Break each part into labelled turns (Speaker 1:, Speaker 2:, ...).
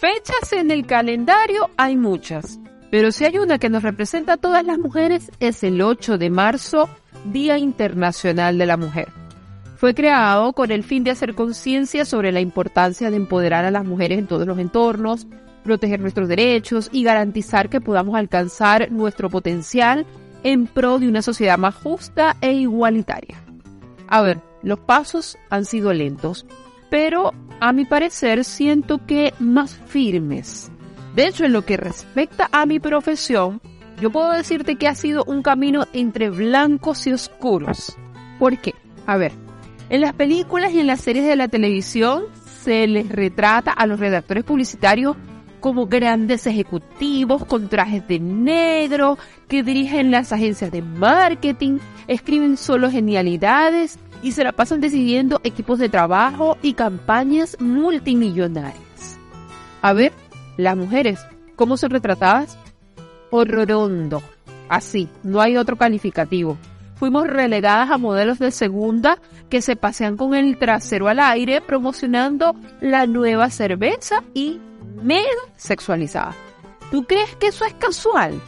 Speaker 1: Fechas en el calendario hay muchas, pero si hay una que nos representa a todas las mujeres es el 8 de marzo, Día Internacional de la Mujer. Fue creado con el fin de hacer conciencia sobre la importancia de empoderar a las mujeres en todos los entornos, proteger nuestros derechos y garantizar que podamos alcanzar nuestro potencial en pro de una sociedad más justa e igualitaria. A ver, los pasos han sido lentos, pero a mi parecer siento que más firmes. De hecho, en lo que respecta a mi profesión, yo puedo decirte que ha sido un camino entre blancos y oscuros. ¿Por qué? A ver, en las películas y en las series de la televisión se les retrata a los redactores publicitarios como grandes ejecutivos con trajes de negro que dirigen las agencias de marketing, escriben solo genialidades y se la pasan decidiendo equipos de trabajo y campañas multimillonarias. A ver, las mujeres, ¿cómo son retratadas? Horrorondo. Así, no hay otro calificativo. Fuimos relegadas a modelos de segunda que se pasean con el trasero al aire promocionando la nueva cerveza y mega sexualizada. ¿Tú crees que eso es casual?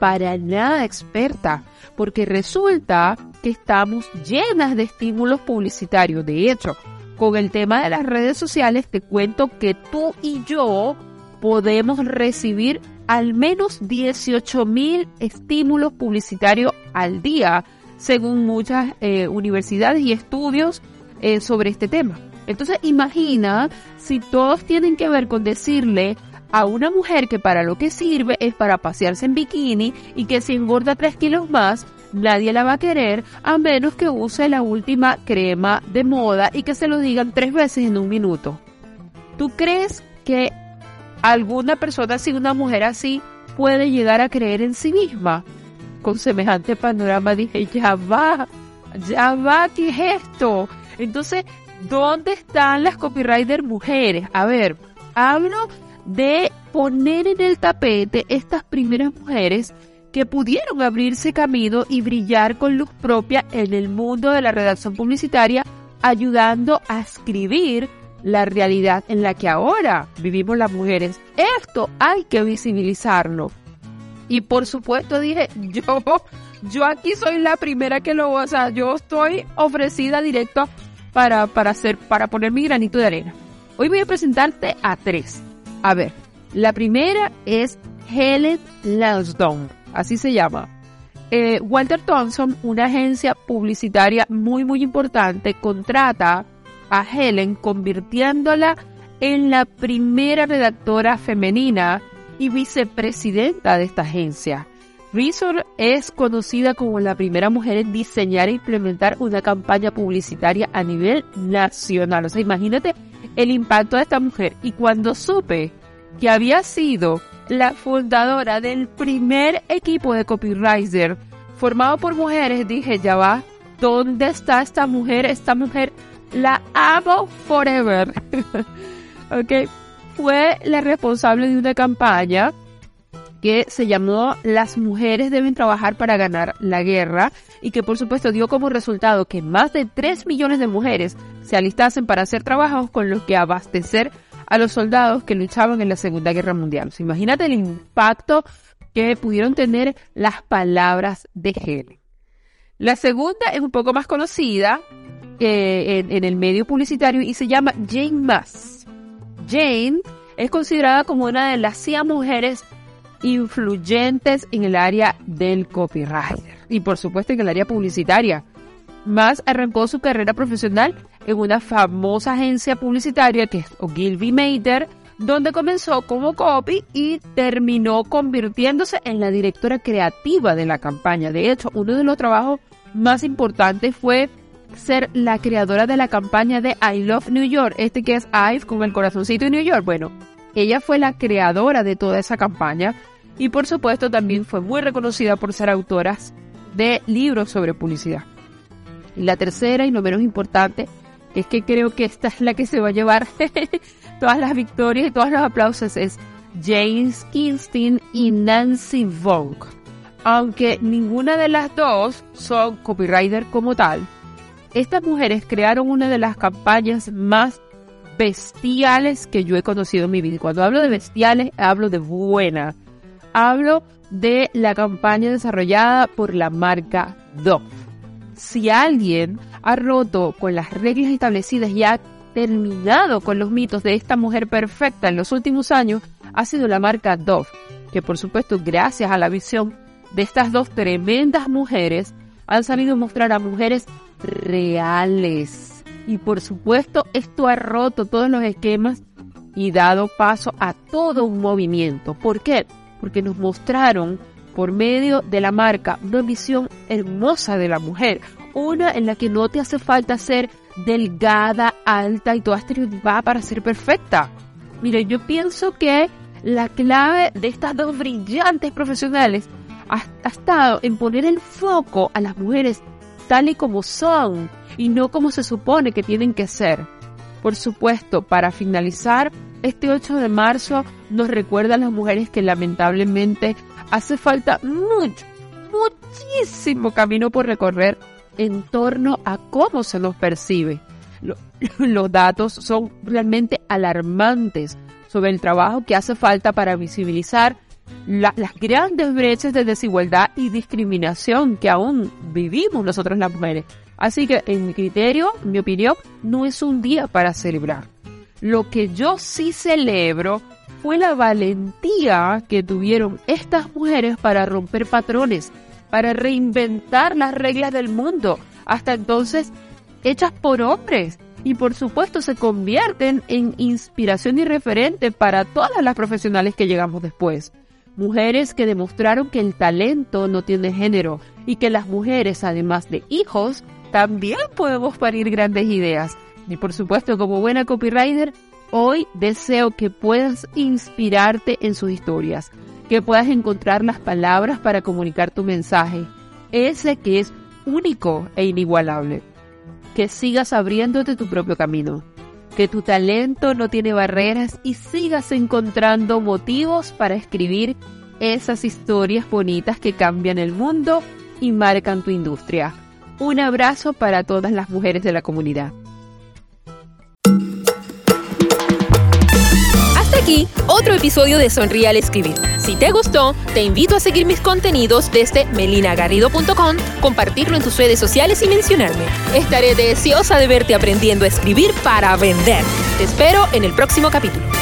Speaker 1: Para nada experta, porque resulta estamos llenas de estímulos publicitarios. De hecho, con el tema de las redes sociales, te cuento que tú y yo podemos recibir al menos 18 mil estímulos publicitarios al día, según muchas eh, universidades y estudios eh, sobre este tema. Entonces imagina si todos tienen que ver con decirle a una mujer que para lo que sirve es para pasearse en bikini y que si engorda 3 kilos más, nadie la va a querer a menos que use la última crema de moda y que se lo digan tres veces en un minuto. ¿Tú crees que alguna persona así, una mujer así, puede llegar a creer en sí misma? Con semejante panorama dije, ya va, ya va, ¿qué es esto? Entonces ¿Dónde están las copywriters mujeres? A ver, hablo de poner en el tapete estas primeras mujeres que pudieron abrirse camino y brillar con luz propia en el mundo de la redacción publicitaria, ayudando a escribir la realidad en la que ahora vivimos las mujeres. Esto hay que visibilizarlo. Y por supuesto dije, yo, yo aquí soy la primera que lo, o sea, yo estoy ofrecida directo para, para, hacer, para poner mi granito de arena. Hoy voy a presentarte a tres. A ver, la primera es Helen Lansdowne, así se llama. Eh, Walter Thompson, una agencia publicitaria muy muy importante, contrata a Helen convirtiéndola en la primera redactora femenina y vicepresidenta de esta agencia. Resort es conocida como la primera mujer en diseñar e implementar una campaña publicitaria a nivel nacional. O sea, imagínate el impacto de esta mujer. Y cuando supe que había sido la fundadora del primer equipo de copywriter formado por mujeres, dije, ya va, ¿dónde está esta mujer? Esta mujer la amo forever. ok, fue la responsable de una campaña que se llamó Las mujeres deben trabajar para ganar la guerra y que por supuesto dio como resultado que más de 3 millones de mujeres se alistasen para hacer trabajos con los que abastecer a los soldados que luchaban en la Segunda Guerra Mundial. imagínate el impacto que pudieron tener las palabras de Helen. La segunda es un poco más conocida eh, en, en, el medio publicitario y se llama Jane Mass. Jane es considerada como una de las 100 mujeres influyentes en el área del copywriter y por supuesto en el área publicitaria. Más arrancó su carrera profesional en una famosa agencia publicitaria que es Ogilvy Mather, donde comenzó como copy y terminó convirtiéndose en la directora creativa de la campaña. De hecho, uno de los trabajos más importantes fue ser la creadora de la campaña de I Love New York, este que es IVE con el corazoncito de New York. Bueno, Ella fue la creadora de toda esa campaña y por supuesto también fue muy reconocida por ser autora de libros sobre publicidad. Y la tercera y no menos importante es que creo que esta es la que se va a llevar todas las victorias y todos los aplausos es James Kingston y Nancy Vaughn. Aunque ninguna de las dos son copywriter como tal, estas mujeres crearon una de las campañas más bestiales que yo he conocido en mi vida. Cuando hablo de bestiales, hablo de buena. Hablo de la campaña desarrollada por la marca Dove. Si alguien ha roto con las reglas establecidas y ha terminado con los mitos de esta mujer perfecta en los últimos años, ha sido la marca Dove, que por supuesto gracias a la visión de estas dos tremendas mujeres han sabido mostrar a mujeres reales. Y por supuesto esto ha roto todos los esquemas y dado paso a todo un movimiento. ¿Por qué? Porque nos mostraron por medio de la marca una visión hermosa de la mujer, una en la que no te hace falta ser delgada, alta y toda estereotipada para ser perfecta. Mire, yo pienso que la clave de estas dos brillantes profesionales ha, ha, estado en poner el foco a las mujeres tal y como son y no como se supone que tienen que ser. Por supuesto, para finalizar, este 8 de marzo nos recuerda a las mujeres que lamentablemente hace falta mucho, muchísimo camino por recorrer en torno a cómo se nos percibe. Los datos son realmente alarmantes sobre el trabajo que hace falta para visibilizar las grandes brechas de desigualdad y discriminación que aún vivimos nosotros las mujeres. Así que en mi criterio, en mi opinión, no es un día para celebrar. Lo que yo sí celebro fue la valentía que tuvieron estas mujeres para romper patrones, para reinventar las reglas del mundo, hasta entonces hechas por hombres. Y por supuesto se convierten en inspiración y referente para todas las profesionales que llegamos después. Mujeres que demostraron que el talento no tiene género y que las mujeres, además de hijos, también podemos parir grandes ideas. Y por supuesto, como buena copywriter, hoy deseo que puedas inspirarte en sus historias, que puedas encontrar las palabras para comunicar tu mensaje, ese que es único e inigualable. Que sigas abriéndote tu propio camino, que tu talento no tiene barreras y sigas encontrando motivos para escribir esas historias bonitas que cambian el mundo y marcan tu industria. Un abrazo para todas las mujeres de la comunidad.
Speaker 2: Otro episodio de Sonríe al Escribir. Si te gustó, te invito a seguir mis contenidos desde melinagarrido.com, compartirlo en tus redes sociales y mencionarme. Estaré deseosa de verte aprendiendo a escribir para vender. Te espero en el próximo capítulo.